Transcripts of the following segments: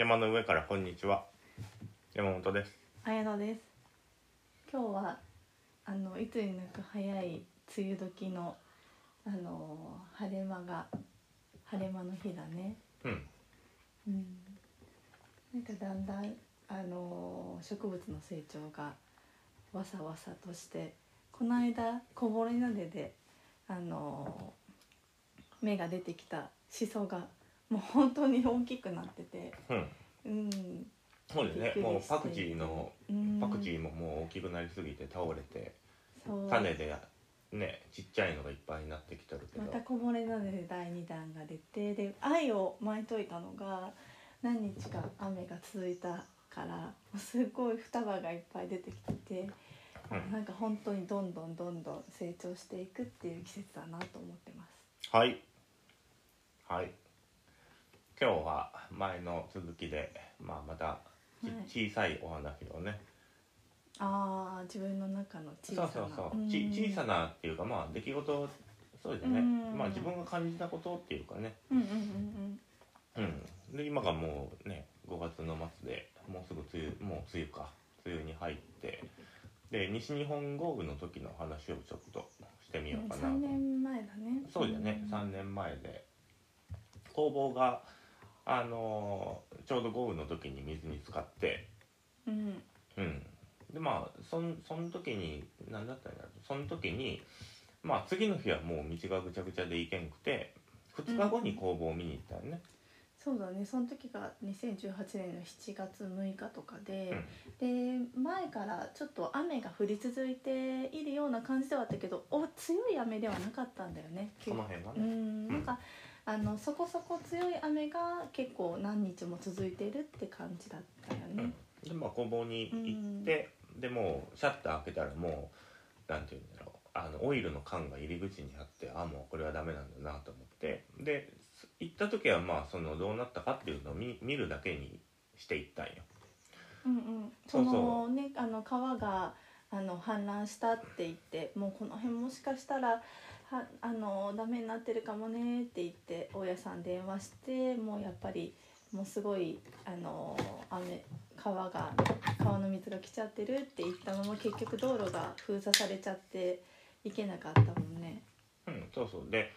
山の上からこんにちは。山本です。綾野です。今日はあのいつになく早い梅雨時のあの晴れ間が晴れ間の日だね。うん。うん。なんかだんだんあの植物の成長がわさわさとしてこの間こぼれなでであの芽が出てきたシソがもう本当に大きくなってて。うん。うん。そうですね。もうパクチーのうん。パクチーももう大きくなりすぎて倒れて種でねちっちゃいのがいっぱいになってきてるけど。またこぼれなでで第2弾が出てで愛を巻いといたのが何日か雨が続いたからもうすごい双葉がいっぱい出てきてて、うん。なんか本当にどんどんどんどん成長していくっていう季節だなと思ってます。はい。はい今日は前の続きでまあまたち小さいお話をね。ああ自分の中の小そうさなそう。そうち小さなっていうかまあ出来事そうですね。うん。まあ自分が感じたことっていうかね。うんうんうんうん、で今がもうね5月の末でもうすぐ梅雨もう梅雨か。梅雨に入って。で西日本豪雨の時の話をちょっとしてみようんうかなと。3年前だね。そうだよね、3年前で。工房があのーちょうど豪雨の時に水に浸かって。うん。うん。でまあそんその時に何だったんだろうその時にまあ次の日はもう道がぐちゃぐちゃで行けんくて2日後に工房を見に行ったよね、そうだね。その時が2018年の7月6日とかで、で前からちょっと雨が降り続いているような感じではあったけどお強い雨ではなかったんだよね。その辺がうね、ん。なんか、あのそこそこ強い雨が結構何日も続いているって感じだったよね。でまあ工房に行って、でもうシャッター開けたらもうなんていうんだろう。あのオイルの缶が入り口にあってあもうこれはダメなんだなと思って。で行った時はまあそのどうなったかっていうのを見見るだけにして行ったんよ。うんうん、そのねあの川があの氾濫したって言ってもうこの辺もしかしたらはあのダメになってるかもねって言って大家さん電話してもうやっぱりもうすごいあの雨川が川の水が来ちゃってるって言ったまま結局道路が封鎖されちゃって行けなかったもんね。うん、そうそう。で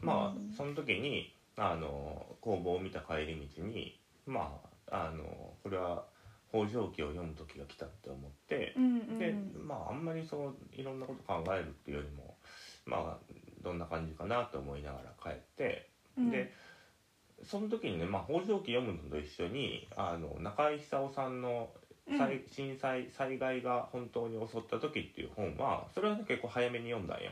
まあ、うん。その時にあの工房を見た帰り道にまああのこれは北条記を読む時が来たって思って、うんうん。でまああんまりそういろんなこと考えるっていうよりもまあどんな感じかなと思いながら帰って、うんでその時にね、まあ、北条記読むのと一緒にあの中井久夫さんの災震災災害が本当に襲った時っていう本はそれはね結構早めに読んだんよ。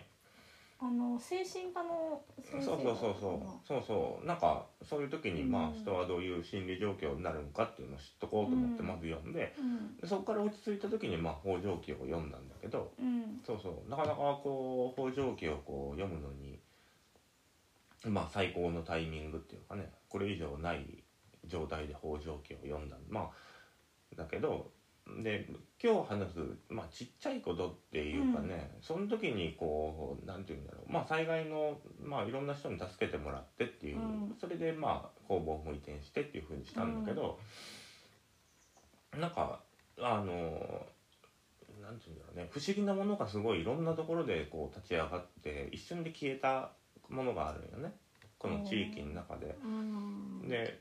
あの精神科のそうそうそう。そうそうそう。なんかそういう時にまあうん。人はどういう心理状況になるのかっていうのを知っとこうと思ってうんまず読んでうん。でそこから落ち着いた時にまあ北条記を読んだんだけどうん。そうそう。なかなかこう北条記をこう読むのにまあ最高のタイミングっていうかねこれ以上ない状態で北条記を読んだ。まあだけどで今日話す、まあ、ちっちゃいことっていうかね、その時にこうなんていうんだろう。まあ災害の、まあ、いろんな人に助けてもらってっていう、うん。それでまあ工房も移転してっていうふうにしたんだけど、なんかあのなんていうんだろうね。不思議なものがすごいいろんなところでこう立ち上がって一瞬で消えたものがあるよね。この地域の中で。うん。で、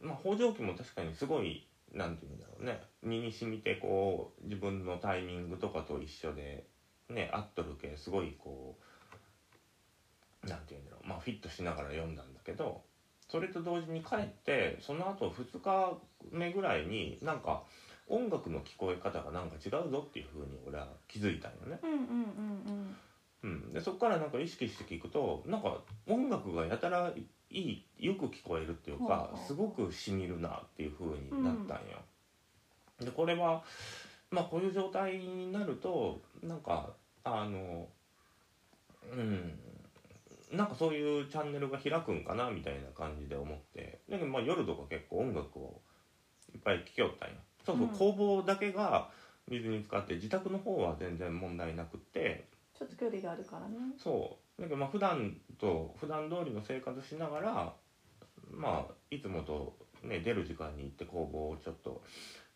まあ、北条記も確かにすごいなんていうんだろうね。身に染みてこう自分のタイミングとかと一緒でね合っとるけすごいこうなんていうんだろう。まあフィットしながら読んだんだけどそれと同時に帰ってその後2日目ぐらいになんか音楽の聞こえ方がなんか違うぞっていうふうに俺は気づいたんよね。うんうんうんうん、でそこからなんか意識して聞くとなんか音楽がやたらいいよく聞こえるっていうかすごくしみるなっていう風になったんよ。でこれはまあこういう状態になるとなんかあのうんなんかそういうチャンネルが開くんかなみたいな感じで思って。だけどまあ夜とか結構音楽をいっぱい聴きよったんよ。そうそう、うん。工房だけが水に浸かって自宅の方は全然問題なくって。ちょっと距離があるからね。そうだけどまあ普段と普段通りの生活しながらまあいつもとね、出る時間に行って工房をちょっと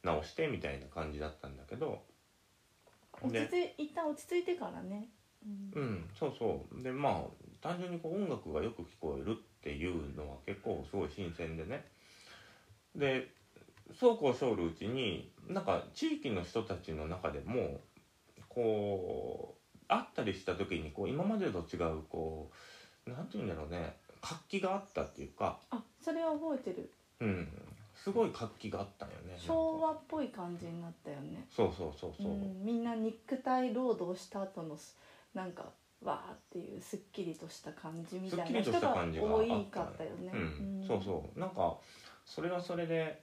直してみたいな感じだったんだけど。落ち着い一旦落ち着いてからね、うん。うんそうそう。でまあ単純にこう音楽がよく聞こえるっていうのは結構すごい新鮮でね。でそうこうしょるうちになんか地域の人たちの中でもこう会ったりした時にこう今までと違うこうなんて言うんだろうね活気があったっていうかあそれは覚えてる。うんすごい活気があったんよね昭和っぽい感じになったよね。そうそうそうそう、ん、みんな肉体労働した後のすなんかわーっていうすっきりとした感じみたいな人が多いかったよね、うん、そうそう。なんかそれはそれで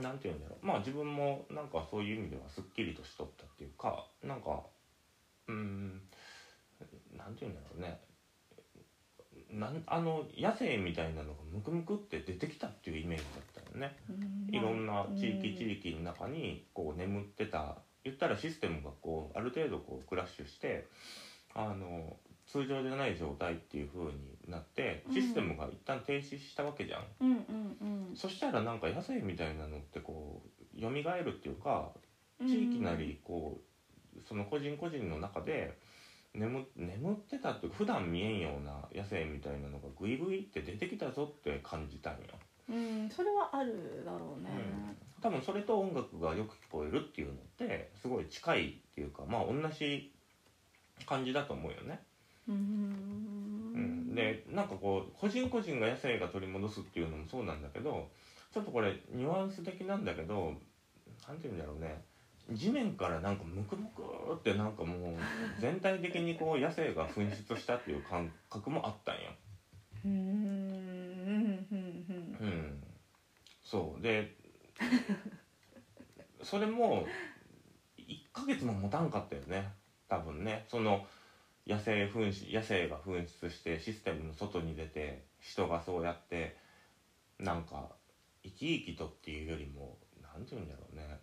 なんて言うんだろう。まあ自分もなんかそういう意味ではすっきりとしとったっていうかなんかうんなんて言うんだろうね。なんあの野生みたいなのがムクムクって出てきたっていうイメージだったよね、うん。いろんな地域うん地域の中にこう眠ってた言ったらシステムがこうある程度こうクラッシュしてあの通常じゃない状態っていう風になってシステムが一旦停止したわけじゃん、うんうんうん。そしたらなんか野生みたいなのってこう蘇るっていうか地域なりこうその個人個人の中で眠眠ってたって普段見えんような野生みたいなのがグイグイって出てきたぞって感じたんよ。うんそれはあるだろうね、うん、多分それと音楽がよく聞こえるっていうのってすごい近いっていうかまあ同じ感じだと思うよね。うん。うん、でなんかこう個人個人が野生が取り戻すっていうのもそうなんだけどちょっとこれニュアンス的なんだけどなんて言うんだろうね地面からなんかムクムクってなんかもう全体的にこう野生が噴出したっていう感覚もあったんよ。うんそう。で それも1ヶ月も持たんかったよね。多分ね。その野生噴出野生が噴出してシステムの外に出て人がそうやってなんか生き生きとっていうよりもなんて言うんだろうね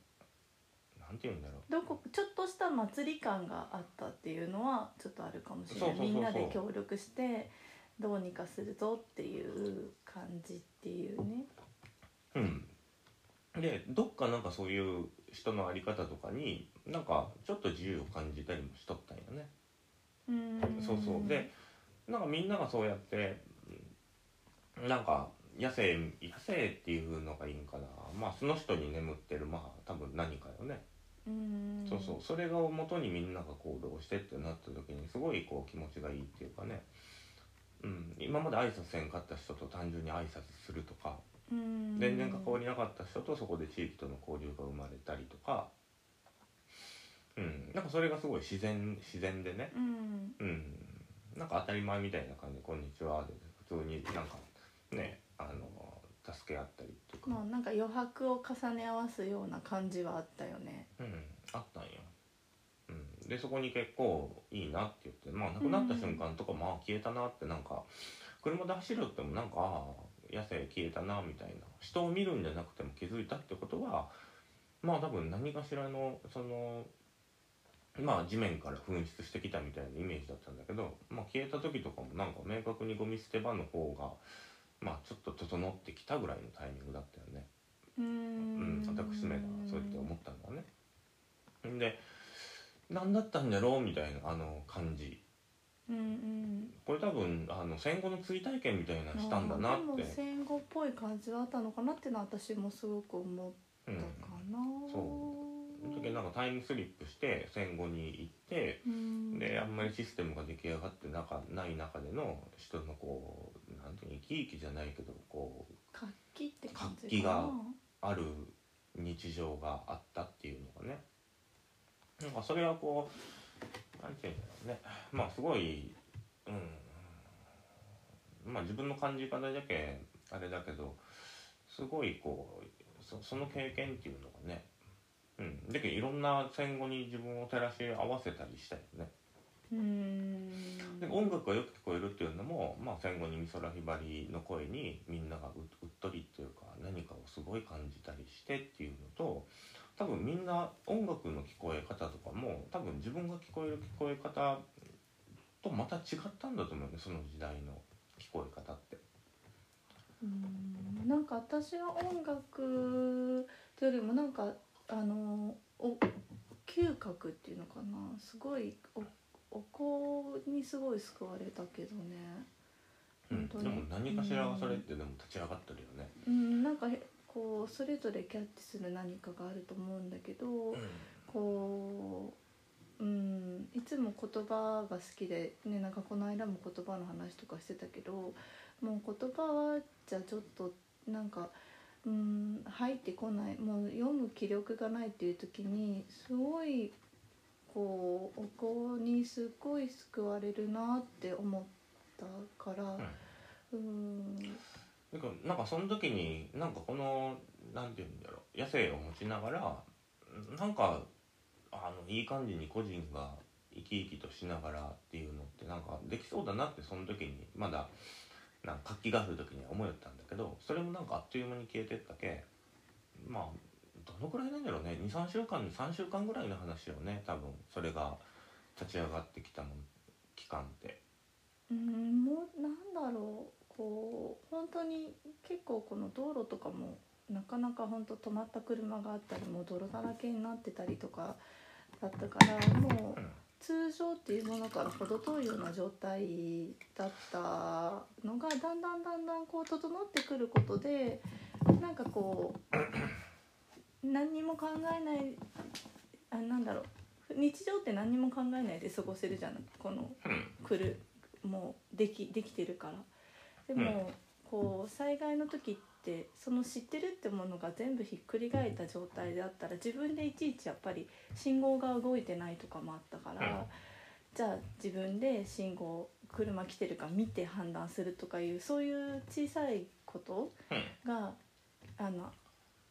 なんて言うんだろう。どこちょっとした祭り感があったっていうのはちょっとあるかもしれない。みんなで協力してどうにかするぞっていう感じっていうね。うん。でどっかなんかそういう人の在り方とかになんかちょっと自由を感じたりもしとったんよね。うん。そうそう。でなんかみんながそうやってうんなんか野生野生っていうのがいいんかな。まあその人に眠ってるまあ多分何かよね、うん。そうそう。それが元にみんなが行動してってなった時にすごいこう気持ちがいいっていうかね、うん、今まで挨拶せんかった人と単純に挨拶するとか。うん。全然関わりなかった人とそこで地域との交流が生まれたりとか、うん、なんかそれがすごい自然自然でね、うん。うん、なんか当たり前みたいな感じ。で「こんにちは」で普通になんかねあの助け合ったりっていうか、まあなんか余白を重ね合わすような感じはあったよね。うん、あったんよ。うん、でそこに結構いいなって言ってまあ亡くなった瞬間とか、まあ消えたなってなんか車で走るってもなんかああ野生消えたなみたいな。人を見るんじゃなくても気づいたってことはまあ多分何かしらのそのまあ地面から噴出してきたみたいなイメージだったんだけど、まあ、消えた時とかもなんか明確にゴミ捨て場の方がまあちょっと整ってきたぐらいのタイミングだったよね。ううん。ん、私めがそうやって思ったのはね。で何だったんだろう？みたいなあの感じ。うんうん。これ多分あの戦後の追体験みたいなのしたんだなって、戦後っぽい感じはあったのかなっていうのは私もすごく思っうんたか、な、その時なんかタイムスリップして戦後に行ってうん。であんまりシステムが出来上がってなかない中での人のこうなんていうの生き生きじゃないけどこう活気って感じ活気がある日常があったっていうのがね。なんかそれはこうなんていうんだろうね。まあすごいうん。まあ自分の感じ方だけあれだけどすごいこうそその経験っていうのがね。うん。だけどいろんな戦後に自分を照らし合わせたりしたよね。うん。で音楽がよく聞こえるって戦後に美空ひばりの声にみんながううっとりっていうか何かをすごい感じたりしてっていうのと多分みんな音楽の聞こえ方とかも多分自分が聞こえる聞こえ方とまた違ったんだと思うねその時代の聞こえ方って。うんなんか私は音楽というよりもなんかあのお嗅覚っていうのかなすごいおお香にすごい救われたけどねうん、でも何かしらがそれってでも立ち上がってるよね。うんなんかへこうそれぞれキャッチする何かがあると思うんだけど、こううんいつも言葉が好きでねなんかこの間も言葉の話とかしてたけどもう言葉はじゃあちょっとなんかうん入ってこない。もう読む気力がないっていう時にすごいこうお香にすっごい救われるなって思ったからうん。だからなんかその時になんかこのなんていうんだろう野生を持ちながらなんかあのいい感じに個人が生き生きとしながらっていうのってなんかできそうだなってその時にまだなんか活気がある時には思いよったんだけどそれもなんかあっという間に消えてったけまあどのくらいなんだろうね。23週間3週間ぐらいの話よね多分。それが立ち上がってきたもん期間って。うん。もうなん。だろうこう本当に結構この道路とかもなかなか本当止まった車があったりもう泥だらけになってたりとかだったからもううん。通常っていうものから程遠いような状態だったのがだん。だん。だん。だん。こう整ってくることでなん。かこう何にも考えないあなん。だろう日常って何にも考えないで過ごせるじゃないこのうん。来るもうできできてるから。でも、こう災害の時ってその知ってるってものが全部ひっくり返った状態であったら自分でいちいちやっぱり信号が動いてないとかもあったから、うん。じゃあ自分で信号車来てるか見て判断するとかいうそういう小さいことうん。があの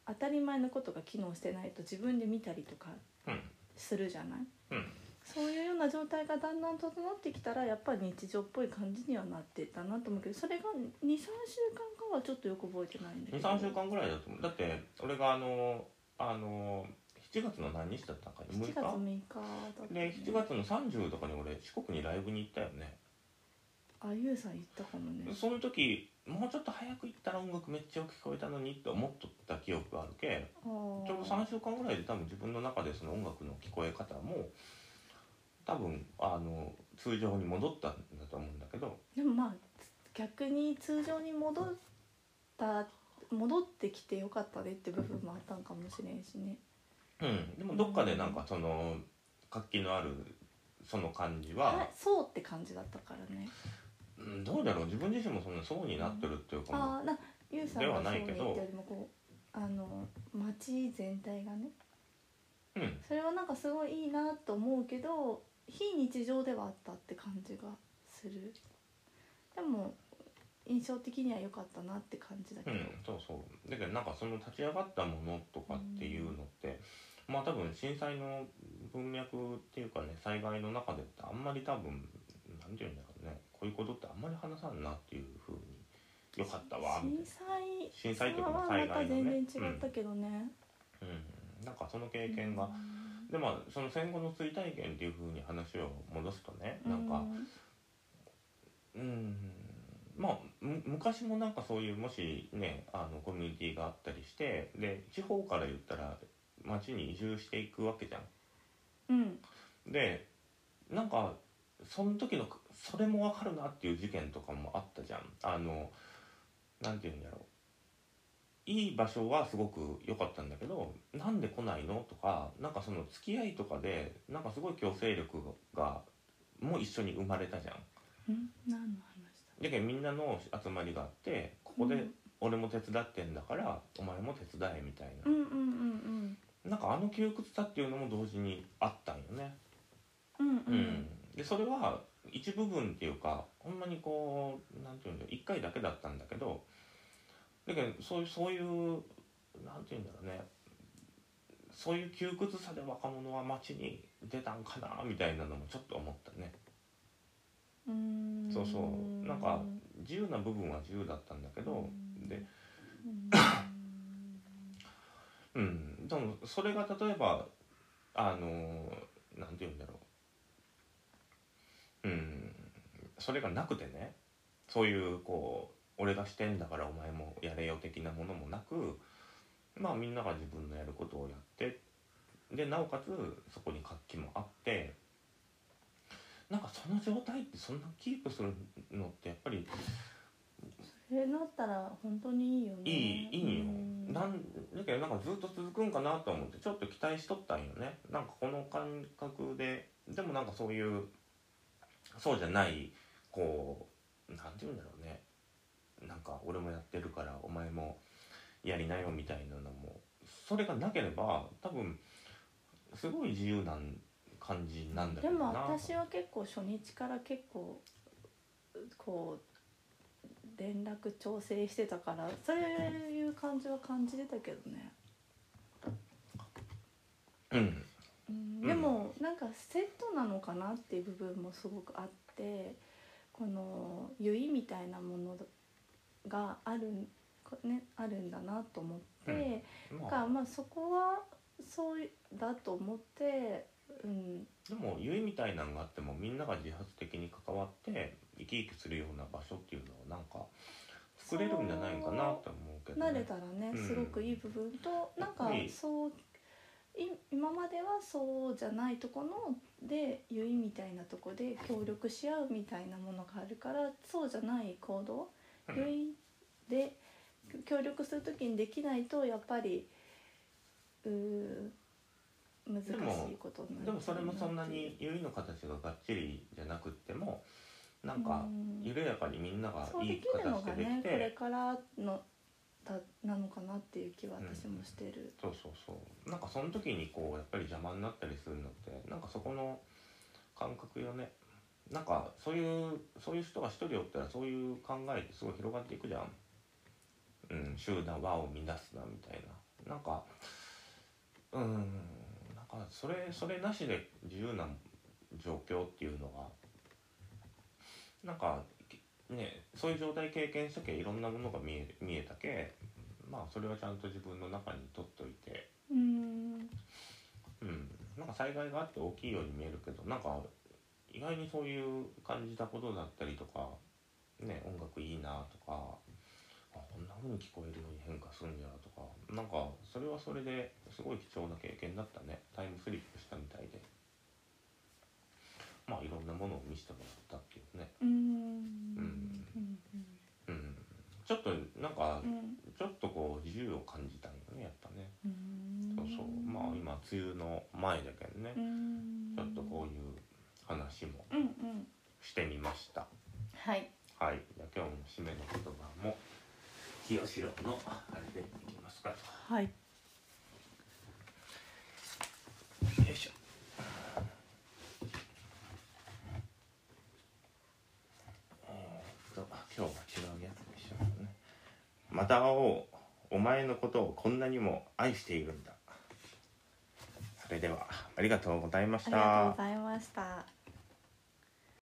当たり前のことが機能してないと自分で見たりとかうん。するじゃない？うん。そういう状態がだんだん整ってきたらやっぱり日常っぽい感じにはなってたなと思うけどそれが23週間かはちょっとよく覚えてないんだけど。23週間ぐらいだと思う。だって俺があのあの7月の何日だったか7 6月6日？日だった、で7月の30とかに俺四国にライブに行ったよね。あゆうさん行ったかもね。その時もうちょっと早く行ったら音楽めっちゃよく聞こえたのにって思っとった記憶があるけちょうど3週間ぐらいで多分自分の中でその音楽の聞こえ方も多分あの通常に戻ったんだと思うんだけど。でもまあ逆に通常に戻った戻ってきてよかったねって部分もあったんかもしれんしね。うん。でもどっかでなんかその活気のあるその感じはは、そうって感じだったからね。うん、どうだろう。自分自身もそんなそうになってるっていうかも。うああなゆうさんでがそうにはないけど。言ったよりもこうあの街全体がね。うん。それはなんかすごいいいなと思うけど非日常ではあったって感じがする。でも印象的には良かったなって感じだけど、うん、そうそう。だけどなんかその立ち上がったものとかっていうのって、まあ多分震災の文脈っていうかね災害の中でってあんまり多分なんて言うんだろうねこういうことってあんまり話さんなっていうふうによかったわみたい震災震災とか災また全害のね然違ったけどね、な、うん、なんかその経験が、でまあその戦後の追体験っていうふうに話を戻すとねうなんか、うんまあむ昔もなんかそういうもしねあのコミュニティがあったりしてで地方から言ったら町に移住していくわけじゃん。うんでなんかその時のそれも分かるなっていう事件とかもあったじゃん。あのなんて言うんだろういい場所はすごく良かったんだけどなんで来ないの？とかなんかその付き合いとかでなんかすごい強制力がもう一緒に生まれたじゃん。うん？何の話だ？けどみんなの集まりがあってここで俺も手伝ってんだからお前も手伝えみたいだうんうんうんななんかあの窮屈さっていうのも同時にあったんよね。うんうん。ううんん、でそれは一部分っていうかほんまにこうなんていうんだろう一回だけだったんだけどだけどそういうそういうなんていうんだろうね。そういう窮屈さで若者は街に出たんかなみたいなのもちょっと思ったね。うそうそう。なんか自由な部分は自由だったんだけどでうん。うん、でもそれが例えばあのなんて言うんだろう。うん。それがなくてね。そういうこ俺がしてんだからお前もやれよ的なものもなくまあみんなが自分のやることをやってでなおかつそこに活気もあってなんかその状態ってそんなキープするのってやっぱりそれなったら本当にいいよね。いいいいよ、うん。なんだけどなんかずっと続くんかなと思ってちょっと期待しとったんよね。なんかこの感覚ででもなんかそういうそうじゃないこうなんて言うんだろうねなんか俺もやってるからお前もやりなよみたいなのもそれがなければ多分すごい自由な感じなんだけでも私は結構初日から結構こう連絡調整してたからそういう感じは感じてたけどね、うん。うん、でもなんかセットなのかなっていう部分もすごくあってこの結いみたいなものがある,、ね、あるんだなと思って、だからまあ。まあそこはそうだと思って、うん、でも結いみたいなのがあってもみんなが自発的に関わって生き生きするような場所っていうのをなんか作れるんじゃないかなと思うけど、ね、慣れたらねうん。すごくいい部分と、なんかそうい今まではそうじゃないとこので結いみたいなとこで協力し合うみたいなものがあるからそうじゃない行動うん。結いで協力する時にできないとやっぱりうー難しいことになるでもそれもそんなに結いの形ががっちりじゃなくってもなんかうん。緩やかにみんながそういいできるの形でできがねこれてからのだなのかなっていう気は私もしてる。そうそうそう。なんかその時にこうやっぱり邪魔になったりするのってなんかそこの感覚よねなんかそういうそういう人が一人おったらそういう考えってすごい広がっていくじゃん、うん、集団和を乱すなみたいな。なんかうんなんかそれそれなしで自由な状況っていうのがなんかねそういう状態経験したけいろんなものが見え見えたけまあそれはちゃんと自分の中に取っといて。うん。うん。なんか災害があって大きいように見えるけどなんか意外にそういう感じたことだったりとかね音楽いいなとかあこんな風に聞こえるように変化するんやとかなんかそれはそれですごい貴重な経験だったね。タイムスリップしたみたいで。まあいろんなものを見せてもらったっていうね。うん。うん。うん。ちょっとなんかうん。ちょっとこう自由を感じたんよねやっぱね。うん。そうそう。まあ今梅雨の前だけどね。うん。ちょっとこういう話もうんうん。してみました。はい。はい。じゃあ今日の締めの言葉も清志郎のあれでいきますか。はい。よいしょ。えーっと今日は違うやつでしょうね。また会おう。お前のことをこんなにも愛しているんだ。それではありがとうございました。ありがとうございました。